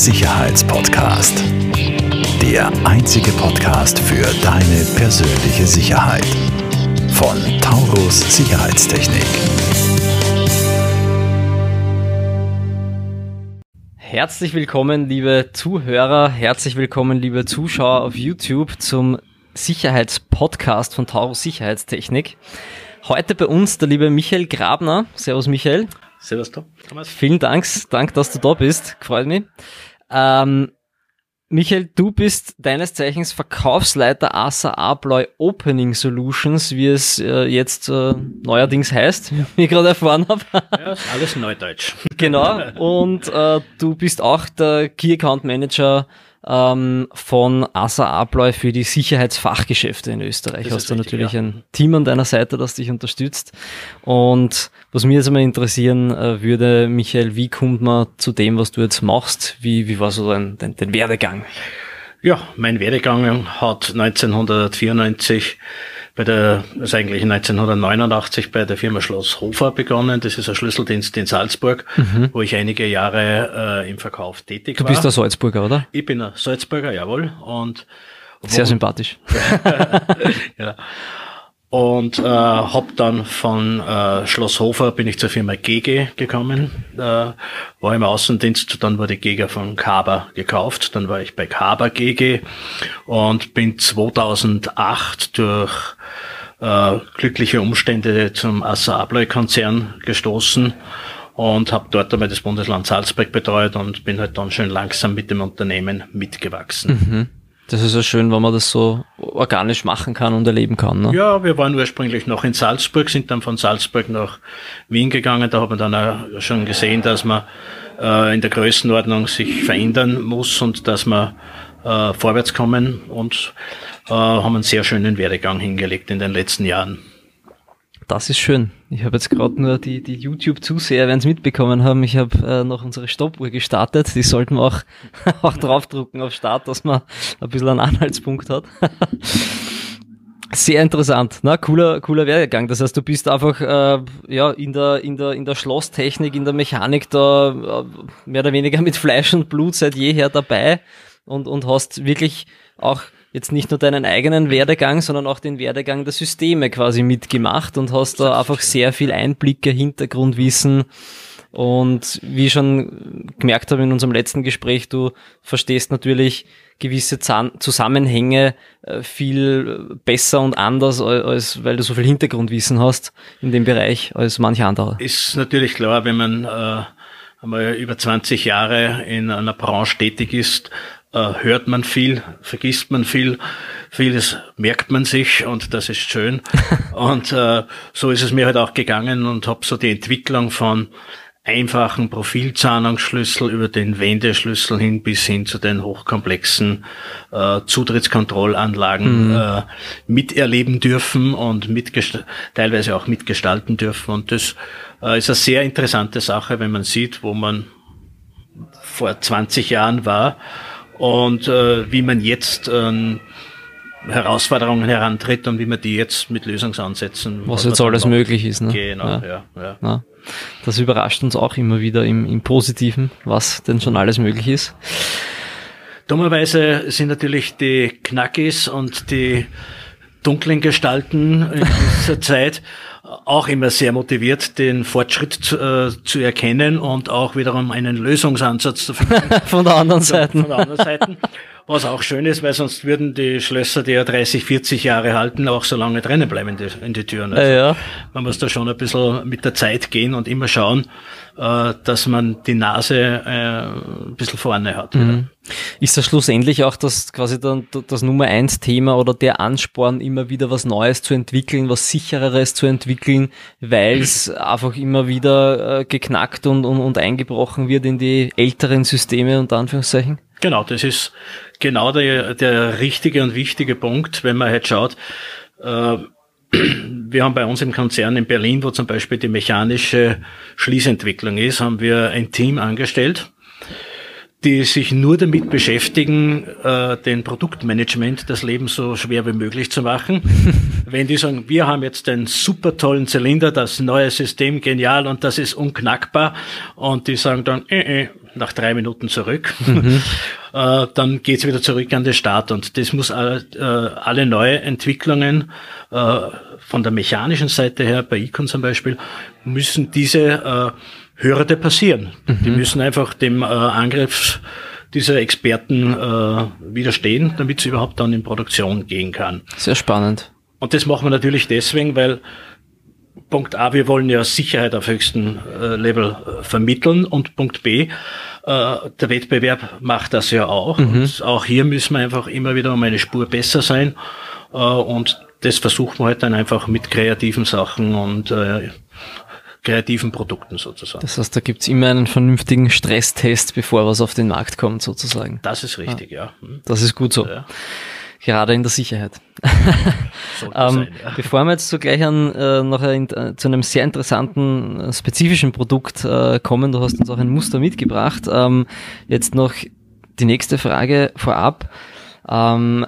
Sicherheitspodcast. Der einzige Podcast für deine persönliche Sicherheit. Von Taurus Sicherheitstechnik. Herzlich willkommen, liebe Zuhörer, herzlich willkommen, liebe Zuschauer auf YouTube zum Sicherheitspodcast von Taurus Sicherheitstechnik. Heute bei uns der liebe Michael Grabner. Servus Michael. Servus Thomas. Vielen Dank, Dank, dass du da bist. Freut mich. Ähm, Michael, du bist deines Zeichens Verkaufsleiter ASA Abloy Opening Solutions, wie es äh, jetzt äh, neuerdings heißt, wie ich gerade erfahren habe. Ja, ist alles Neudeutsch. genau. Und äh, du bist auch der Key Account Manager ähm, von Asa Abloy für die Sicherheitsfachgeschäfte in Österreich. Das Hast du richtig, natürlich ja. ein Team an deiner Seite, das dich unterstützt. Und was mir jetzt einmal interessieren äh, würde, Michael, wie kommt man zu dem, was du jetzt machst? Wie, wie war so dein, dein, dein Werdegang? Ja, mein Werdegang hat 1994 bei der, also eigentlich 1989 bei der Firma Schloss Hofer begonnen. Das ist ein Schlüsseldienst in Salzburg, wo ich einige Jahre äh, im Verkauf tätig Du war. bist der Salzburger, oder? ich bin ein Salzburger, jawohl. Und Sehr sympathisch. ja. Und äh, habe dann von äh, Schloss Hofer bin ich zur Firma GG gekommen, äh, war im Außendienst, dann wurde GG von Kaber gekauft, dann war ich bei Kaber GG und bin 2008 durch äh, glückliche Umstände zum Assa Abloy Konzern gestoßen und habe dort einmal das Bundesland Salzburg betreut und bin halt dann schön langsam mit dem Unternehmen mitgewachsen. Das ist ja schön, wenn man das so organisch machen kann und erleben kann. Ne? Ja, wir waren ursprünglich noch in Salzburg, sind dann von Salzburg nach Wien gegangen. Da hat man dann auch schon gesehen, dass man äh, in der Größenordnung sich verändern muss und dass wir äh, vorwärts kommen und äh, haben einen sehr schönen Werdegang hingelegt in den letzten Jahren. Das ist schön. Ich habe jetzt gerade nur die, die YouTube-Zuseher werden es mitbekommen haben. Ich habe äh, noch unsere Stoppuhr gestartet. Die sollten wir auch, auch draufdrucken auf Start, dass man ein bisschen einen Anhaltspunkt hat. Sehr interessant, na cooler cooler Werdegang. Das heißt, du bist einfach äh, ja in der in der in der Schlosstechnik, in der Mechanik da äh, mehr oder weniger mit Fleisch und Blut seit jeher dabei und und hast wirklich auch jetzt nicht nur deinen eigenen Werdegang, sondern auch den Werdegang der Systeme quasi mitgemacht und hast da einfach sehr viel Einblicke, Hintergrundwissen und wie ich schon gemerkt habe in unserem letzten Gespräch, du verstehst natürlich gewisse Zusammenhänge äh, viel besser und anders, als, weil du so viel Hintergrundwissen hast in dem Bereich als manch anderer. Ist natürlich klar, wenn man äh, einmal über 20 Jahre in einer Branche tätig ist, äh, hört man viel, vergisst man viel, vieles merkt man sich und das ist schön. und äh, so ist es mir halt auch gegangen und habe so die Entwicklung von einfachen Profilzahnungsschlüssel über den Wendeschlüssel hin bis hin zu den hochkomplexen äh, Zutrittskontrollanlagen äh, miterleben dürfen und teilweise auch mitgestalten dürfen. Und das äh, ist eine sehr interessante Sache, wenn man sieht, wo man vor 20 Jahren war und äh, wie man jetzt an Herausforderungen herantritt und wie man die jetzt mit Lösungsansätzen Was man jetzt alles macht. möglich ist. Ne? Genau, Ja. ja, ja. Ja. Das überrascht uns auch immer wieder im, im Positiven, was denn schon alles möglich ist. Dummerweise sind natürlich die Knackis und die dunklen Gestalten in dieser Zeit auch immer sehr motiviert, den Fortschritt zu, äh, zu erkennen und auch wiederum einen Lösungsansatz zu finden. Von der anderen Seite. Von der anderen Seite. Was auch schön ist, weil sonst würden die Schlösser, die ja 30, 40 Jahre halten, auch so lange drinnen bleiben in die, in die Türen. Also Ja, ja. Man muss da schon ein bisschen mit der Zeit gehen und immer schauen, äh, dass man die Nase äh, ein bisschen vorne hat. wieder. Ist das schlussendlich auch das quasi dann das Nummer eins Thema oder der Ansporn, immer wieder was Neues zu entwickeln, was sichereres zu entwickeln, weil es einfach immer wieder äh, geknackt und, und, und eingebrochen wird in die älteren Systeme unter Anführungszeichen? Genau, das ist genau der, der richtige und wichtige Punkt, wenn man halt schaut, äh, wir haben bei uns im Konzern in Berlin, wo zum Beispiel die mechanische Schließentwicklung ist, haben wir ein Team angestellt, die sich nur damit beschäftigen, äh, den Produktmanagement das Leben so schwer wie möglich zu machen. Wenn die sagen, wir haben jetzt einen super tollen Zylinder, das neue System genial und das ist unknackbar und die sagen dann, äh, äh, nach drei Minuten zurück. Mhm. äh, dann geht's wieder zurück an den Start. Und das muss alle, äh, alle neue Entwicklungen äh, von der mechanischen Seite her, bei Icon zum Beispiel, müssen diese äh, Hürde passieren. Mhm. Die müssen einfach dem äh, Angriff dieser Experten äh, widerstehen, damit sie überhaupt dann in Produktion gehen kann. Sehr spannend. Und das machen wir natürlich deswegen, weil Punkt A, wir wollen ja Sicherheit auf höchstem äh, Level äh, vermitteln und Punkt B, äh, der Wettbewerb macht das ja auch. Mhm. Und auch hier müssen wir einfach immer wieder um eine Spur besser sein äh, und das versuchen wir halt dann einfach mit kreativen Sachen und äh, kreativen Produkten sozusagen. Das heißt, da gibt's immer einen vernünftigen Stresstest, bevor was auf den Markt kommt sozusagen. Das ist richtig, ja. ja. Hm. Das ist gut so. Ja. Gerade in der Sicherheit. ähm, sein, ja. Bevor wir jetzt so gleich an, äh, noch ein, äh, zu einem sehr interessanten, äh, spezifischen Produkt äh, kommen, du hast uns auch ein Muster mitgebracht. Ähm, jetzt noch die nächste Frage vorab. Ähm,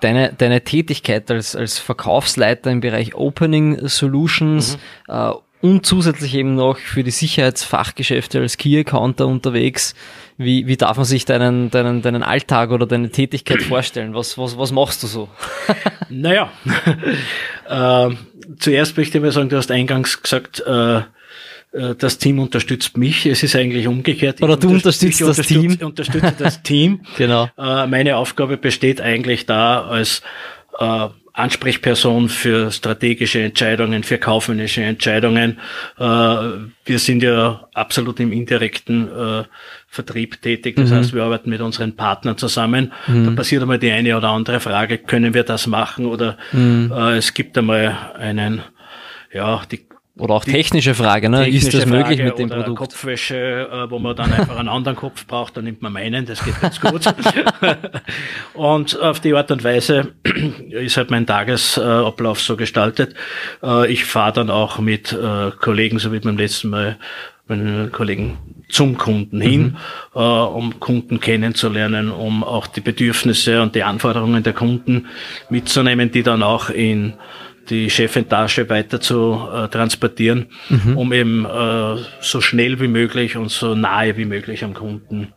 deine, deine Tätigkeit als, als Verkaufsleiter im Bereich Opening Solutions mhm. äh, und zusätzlich eben noch für die Sicherheitsfachgeschäfte als Key Accounter unterwegs. Wie, wie darf man sich deinen, deinen, deinen Alltag oder deine Tätigkeit vorstellen? Was, was, was machst du so? naja, äh, zuerst möchte ich mal sagen, du hast eingangs gesagt, äh, äh, das Team unterstützt mich. Es ist eigentlich umgekehrt. Oder du unterstützt das unterstütze, Team. Ich unterstütze das Team. genau. Äh, meine Aufgabe besteht eigentlich da als äh, Ansprechperson für strategische Entscheidungen, für kaufmännische Entscheidungen. Äh, wir sind ja absolut im indirekten äh, Vertrieb tätig. Das mhm. heißt, wir arbeiten mit unseren Partnern zusammen. Mhm. Da passiert einmal die eine oder andere Frage, können wir das machen? Oder mhm. äh, es gibt einmal einen, ja, die oder auch technische Frage, ne? Technische ist das möglich mit dem Produkt? Kopfwäsche, äh, wo man dann einfach einen anderen Kopf braucht, dann nimmt man meinen, das geht ganz gut. und auf die Art und Weise ist halt mein Tagesablauf so gestaltet. Äh, ich fahre dann auch mit äh, Kollegen, so wie beim letzten Mal, meinen Kollegen zum Kunden hin, mhm. um Kunden kennenzulernen, um auch die Bedürfnisse und die Anforderungen der Kunden mitzunehmen, die dann auch in die Chefetage weiter zu äh, transportieren, mhm. um eben äh, so schnell wie möglich und so nahe wie möglich am Kunden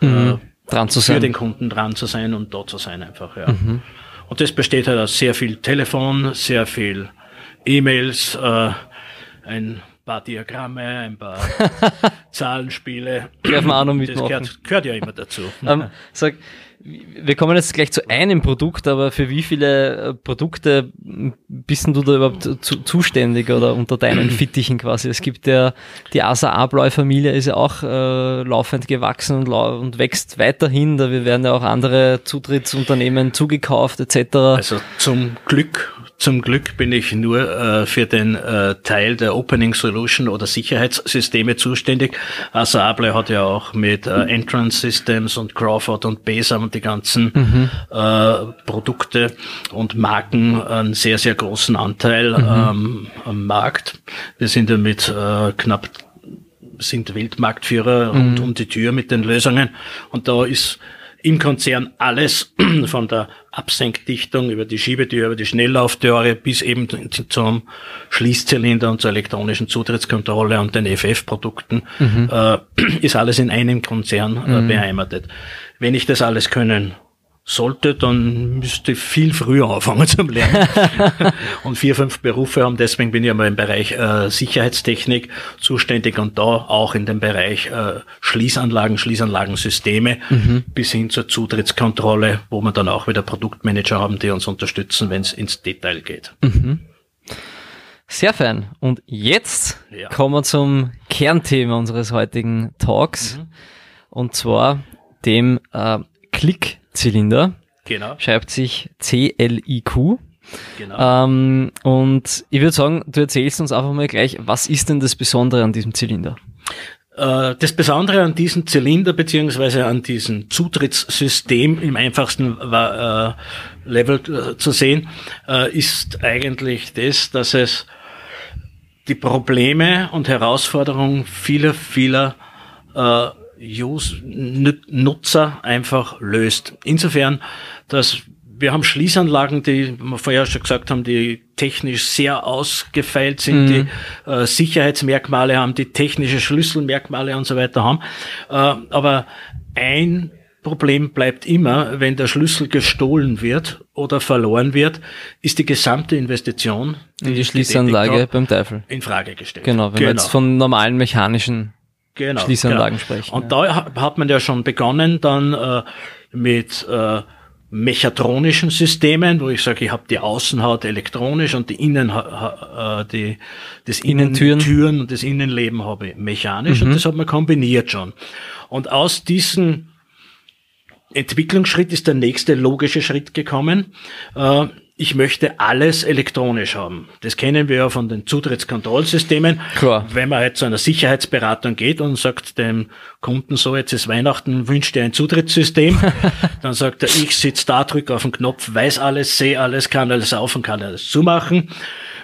äh, mhm. dran zu sein. Für den Kunden dran zu sein und dort zu sein einfach, ja. Mhm. Und das besteht halt aus sehr viel Telefon, sehr viel E-Mails, äh, ein paar Diagramme, ein paar Zahlenspiele. Darf man auch noch mitmachen. Das gehört, gehört ja immer dazu. Ähm, sag, wir kommen jetzt gleich zu einem Produkt, aber für wie viele äh, Produkte bist du da überhaupt zu, zuständig oder unter deinen Fittichen quasi? Es gibt ja die Asa Abläu-Familie ist ja auch äh, laufend gewachsen und, lau und wächst weiterhin. Da werden ja auch andere Zutrittsunternehmen zugekauft etc. Also zum Glück zum Glück bin ich nur äh, für den äh, Teil der Opening Solution oder Sicherheitssysteme zuständig. Also Able hat ja auch mit äh, Entrance Systems und Crawford und Besam und die ganzen mhm. äh, Produkte und Marken einen sehr, sehr großen Anteil mhm. ähm, am Markt. Wir sind ja mit äh, knapp sind Weltmarktführer mhm. rund um die Tür mit den Lösungen. Und da ist im Konzern alles von der Absenkdichtung über die Schiebetür, über die Schnelllauftüre bis eben zum Schließzylinder und zur elektronischen Zutrittskontrolle und den FF-Produkten mhm. äh, ist alles in einem Konzern äh, mhm. beheimatet. Wenn ich das alles können sollte, dann müsste ich viel früher anfangen zum Lernen. und vier, fünf Berufe haben, deswegen bin ich einmal im Bereich äh, Sicherheitstechnik zuständig und da auch in dem Bereich äh, Schließanlagen, Schließanlagensysteme mhm. bis hin zur Zutrittskontrolle, wo wir dann auch wieder Produktmanager haben, die uns unterstützen, wenn es ins Detail geht. Mhm. Sehr fein. Und jetzt ja. kommen wir zum Kernthema unseres heutigen Talks. Mhm. Und zwar dem äh, Klick Zylinder. Genau. Schreibt sich C-L-I-Q. Genau. Ähm, und ich würde sagen, du erzählst uns einfach mal gleich, was ist denn das Besondere an diesem Zylinder? Äh, das Besondere an diesem Zylinder beziehungsweise an diesem Zutrittssystem im einfachsten äh, Level äh, zu sehen, ist eigentlich das, dass es die Probleme und Herausforderungen vieler, vieler äh, Use Nutzer einfach löst. Insofern, dass wir haben Schließanlagen, die wir vorher schon gesagt haben, die technisch sehr ausgefeilt sind, die äh, Sicherheitsmerkmale haben, die technische Schlüsselmerkmale und so weiter haben. Äh, aber ein Problem bleibt immer, wenn der Schlüssel gestohlen wird oder verloren wird, ist die gesamte Investition in die Schließanlage beim Teufel in Frage gestellt. Genau, wenn wir jetzt von normalen mechanischen genau, Schließanlagen genau. sprechen. Und da hat man ja schon begonnen dann äh, mit äh, mechatronischen Systemen, wo ich sage, ich habe die Außenhaut elektronisch und die Innen, äh, die, das Innentüren. Innentüren und das Innenleben habe ich mechanisch Mhm. und das hat man kombiniert schon. Und aus diesen Entwicklungsschritt ist der nächste logische Schritt gekommen. Äh, ich möchte alles elektronisch haben. Das kennen wir ja von den Zutrittskontrollsystemen. Klar. Wenn man halt zu einer Sicherheitsberatung geht und sagt dem Kunden so, jetzt ist Weihnachten, wünscht dir ein Zutrittssystem, dann sagt er, ich sitze da, drücke auf den Knopf, weiß alles, sehe alles, kann alles auf und kann alles zumachen.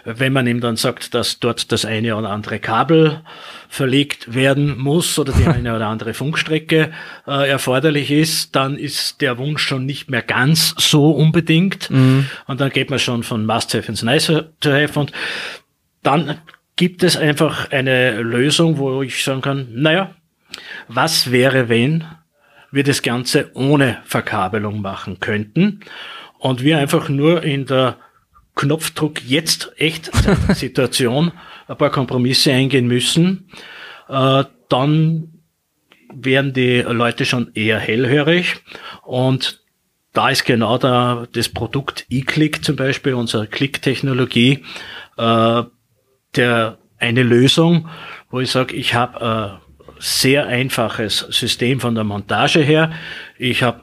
Wenn man ihm dann sagt, dass dort das eine oder andere Kabel verlegt werden muss oder die eine oder andere Funkstrecke äh, erforderlich ist, dann ist der Wunsch schon nicht mehr ganz so unbedingt. Und dann geht man schon von Must-Have ins Nice-to-Have und dann gibt es einfach eine Lösung, wo ich sagen kann, naja, was wäre, wenn wir das Ganze ohne Verkabelung machen könnten und wir einfach nur in der Knopfdruck jetzt echt Situation ein paar Kompromisse eingehen müssen, äh, dann werden die Leute schon eher hellhörig und da ist genau da das Produkt eClick zum Beispiel, unsere Click-Technologie, äh, der eine Lösung, wo ich sage, ich habe ein sehr einfaches System von der Montage her. Ich habe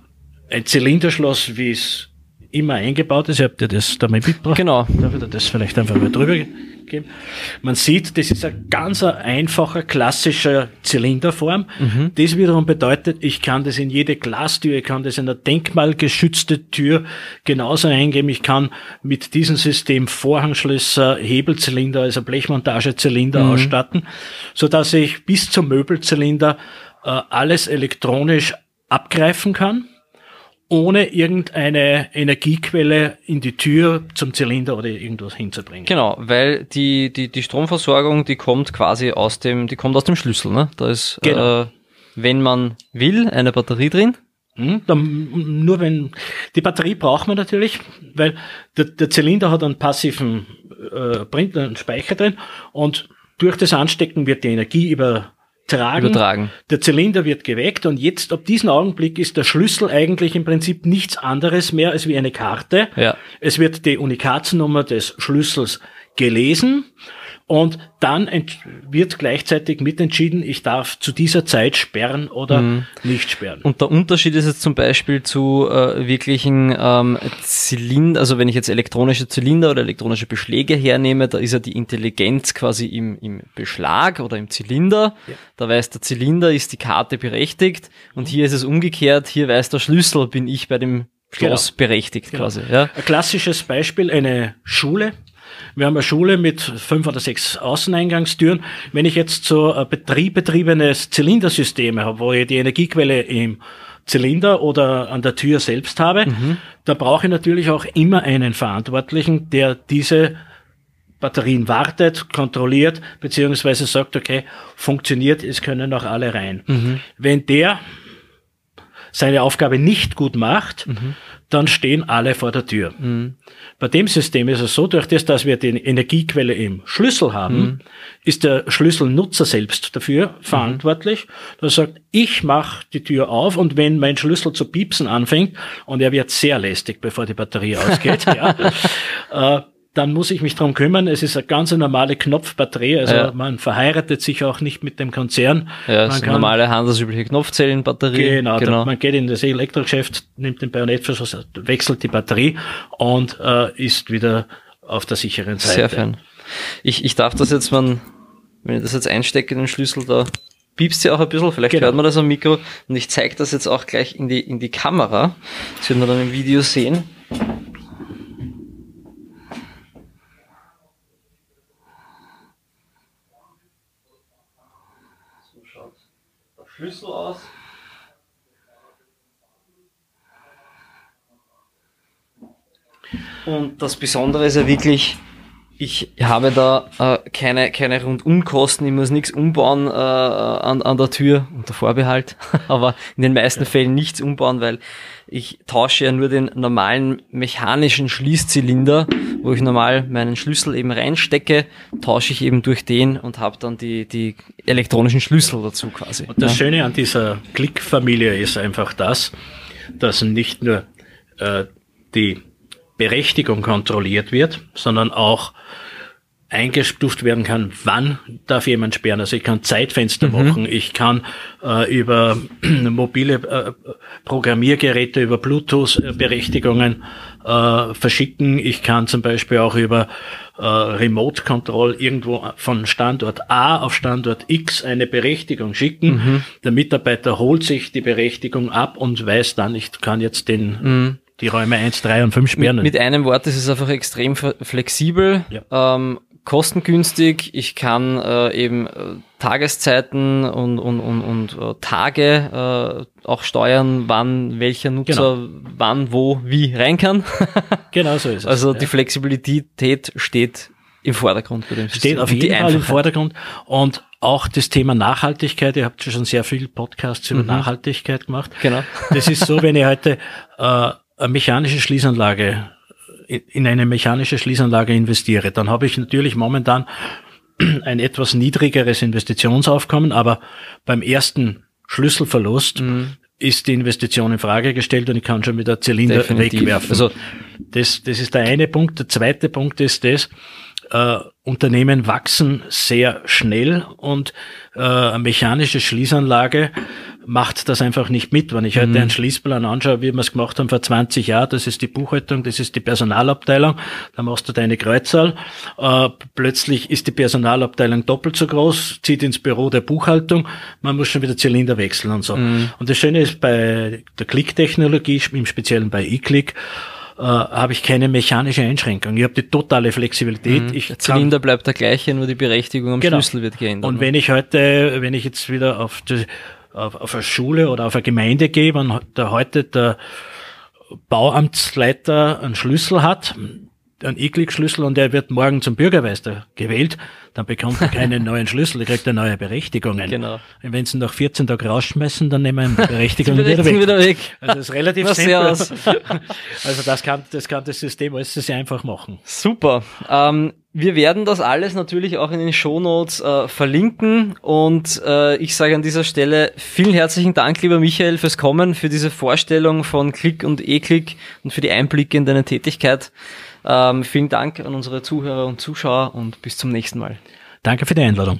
ein Zylinderschloss, wie es immer eingebaut ist. Ich habe dir das damit mitgebracht. Genau. Darf ich das vielleicht einfach mal drüber geben? Man sieht, das ist ein ganz ein einfacher, klassischer Zylinderform. Das wiederum bedeutet, ich kann das in jede Glastür, ich kann das in eine denkmalgeschützte Tür genauso eingeben. Ich kann mit diesem System Vorhangschlösser, Hebelzylinder, also Blechmontagezylinder ausstatten, so dass ich bis zum Möbelzylinder äh, alles elektronisch abgreifen kann ohne irgendeine Energiequelle in die Tür zum Zylinder oder irgendwas hinzubringen. Genau, weil die, die, die Stromversorgung, die kommt quasi aus dem, die kommt aus dem Schlüssel, ne? Da ist, Genau. äh, wenn man will, eine Batterie drin. Hm, dann, nur wenn die Batterie braucht man natürlich, weil der, der Zylinder hat einen passiven äh, bringt einen Speicher drin und durch das Anstecken wird die Energie übertragen. Übertragen. Der Zylinder wird geweckt und jetzt ab diesem Augenblick ist der Schlüssel eigentlich im Prinzip nichts anderes mehr als wie eine Karte. Ja. Es wird die Unikatsnummer des Schlüssels gelesen und dann wird gleichzeitig mitentschieden, ich darf zu dieser Zeit sperren oder nicht sperren. Und der Unterschied ist jetzt zum Beispiel zu äh, wirklichen ähm, Zylinder, also wenn ich jetzt elektronische Zylinder oder elektronische Beschläge hernehme, da ist ja die Intelligenz quasi im, im Beschlag oder im Zylinder. Da weiß der Zylinder, ist die Karte berechtigt und hier ist es umgekehrt, hier weiß der Schlüssel, bin ich bei dem Schloss Genau. berechtigt quasi. Ja? Ein klassisches Beispiel, eine Schule. Wir haben eine Schule mit fünf oder sechs Außeneingangstüren. Wenn ich jetzt so ein betriebbetriebenes Zylindersystem habe, wo ich die Energiequelle im Zylinder oder an der Tür selbst habe, da brauche ich natürlich auch immer einen Verantwortlichen, der diese Batterien wartet, kontrolliert, beziehungsweise sagt, okay, funktioniert, es können auch alle rein. Wenn der seine Aufgabe nicht gut macht, dann stehen alle vor der Tür. Bei dem System ist es so, durch das, dass wir die Energiequelle im Schlüssel haben, ist der Schlüsselnutzer selbst dafür verantwortlich. Der sagt, ich mache die Tür auf und wenn mein Schlüssel zu piepsen anfängt, und er wird sehr lästig, bevor die Batterie ausgeht, ja, äh, dann muss ich mich drum kümmern. Es ist eine ganz normale Knopfbatterie, also Ja. man verheiratet sich auch nicht mit dem Konzern. Ja, man das sind normale handelsübliche Knopfzellenbatterie. Genau, Da, man geht in das Elektrogeschäft, nimmt den Bajonettverschluss, wechselt die Batterie und äh, ist wieder auf der sicheren Seite. Sehr fein. Ich, ich darf das jetzt, man, wenn ich das jetzt einstecke, den Schlüssel, da piepst ja auch ein bisschen, vielleicht Genau. hört man das am Mikro. Und ich zeige das jetzt auch gleich in die, in die Kamera. Das wird man dann im Video sehen. So schaut der Schlüssel aus. Und das Besondere ist ja wirklich, Ich habe da äh, keine, keine Rundumkosten, ich muss nichts umbauen äh, an, an der Tür, unter Vorbehalt, aber in den meisten ja. Fällen nichts umbauen, weil ich tausche ja nur den normalen mechanischen Schließzylinder, wo ich normal meinen Schlüssel eben reinstecke, tausche ich eben durch den und habe dann die, die elektronischen Schlüssel dazu quasi. Und das ja. Schöne an dieser Klickfamilie ist einfach das, dass nicht nur äh, die Berechtigung kontrolliert wird, sondern auch eingestuft werden kann, wann darf jemand sperren. Also ich kann Zeitfenster mhm. machen, ich kann äh, über mobile äh, Programmiergeräte, über Bluetooth-Berechtigungen äh, verschicken. Ich kann zum Beispiel auch über äh, Remote Control irgendwo von Standort A auf Standort X eine Berechtigung schicken. Mhm. Der Mitarbeiter holt sich die Berechtigung ab und weiß dann, ich kann jetzt den mhm die Räume 1, 3 und 5 sperren. Mit, mit einem Wort, es ist einfach extrem flexibel. Ja. Ähm, kostengünstig. Ich kann äh, eben äh, Tageszeiten und, und, und, und äh, Tage äh, auch steuern, wann welcher Nutzer genau. wann, wo, wie rein kann. genau so ist es. Also ja. die Flexibilität steht im Vordergrund bei dem System. Steht auf jeden Fall im Vordergrund und auch das Thema Nachhaltigkeit. Ihr habt schon sehr viel Podcasts über mhm. Nachhaltigkeit gemacht. Genau. Das ist so, wenn ihr heute äh, eine mechanische Schließanlage in eine mechanische Schließanlage investiere, dann habe ich natürlich momentan ein etwas niedrigeres Investitionsaufkommen, aber beim ersten Schlüsselverlust mhm. ist die Investition in Frage gestellt und ich kann schon wieder Zylinder Definitiv. wegwerfen. Also das, das ist der eine Punkt. Der zweite Punkt ist das, äh, Unternehmen wachsen sehr schnell und äh, eine mechanische Schließanlage macht das einfach nicht mit. Wenn ich heute mhm. einen Schließplan anschaue, wie wir es gemacht haben vor 20 Jahren, das ist die Buchhaltung, das ist die Personalabteilung, da machst du deine Kreuzzahl. Äh, plötzlich ist die Personalabteilung doppelt so groß, zieht ins Büro der Buchhaltung, man muss schon wieder Zylinder wechseln und so. Mhm. Und das Schöne ist bei der Klick-Technologie, im Speziellen bei eClick, äh, habe ich keine mechanische Einschränkung. Ich habe die totale Flexibilität. Mhm. Ich der Zylinder bleibt der gleiche, nur die Berechtigung am genau. Schlüssel wird geändert. Und ne? wenn ich heute, wenn ich jetzt wieder auf die, auf, auf eine Schule oder auf eine Gemeinde gehe, wenn da heute der Bauamtsleiter einen Schlüssel hat, einen E-Click-Schlüssel und er wird morgen zum Bürgermeister gewählt, dann bekommt er keinen neuen Schlüssel, er kriegt eine neue Berechtigungen. Genau. Und wenn sie ihn nach 14 Tagen rausschmeißen, dann nehmen wir die Berechtigung wieder, weg. wieder weg. Also das ist relativ simpel. also das kann, das kann das System alles sehr einfach machen. Super. Ähm, wir werden das alles natürlich auch in den Shownotes äh, verlinken und äh, ich sage an dieser Stelle vielen herzlichen Dank, lieber Michael, fürs Kommen, für diese Vorstellung von Klick und E-Klick und für die Einblicke in deine Tätigkeit. Ähm, vielen Dank an unsere Zuhörer und Zuschauer und bis zum nächsten Mal. Danke für die Einladung.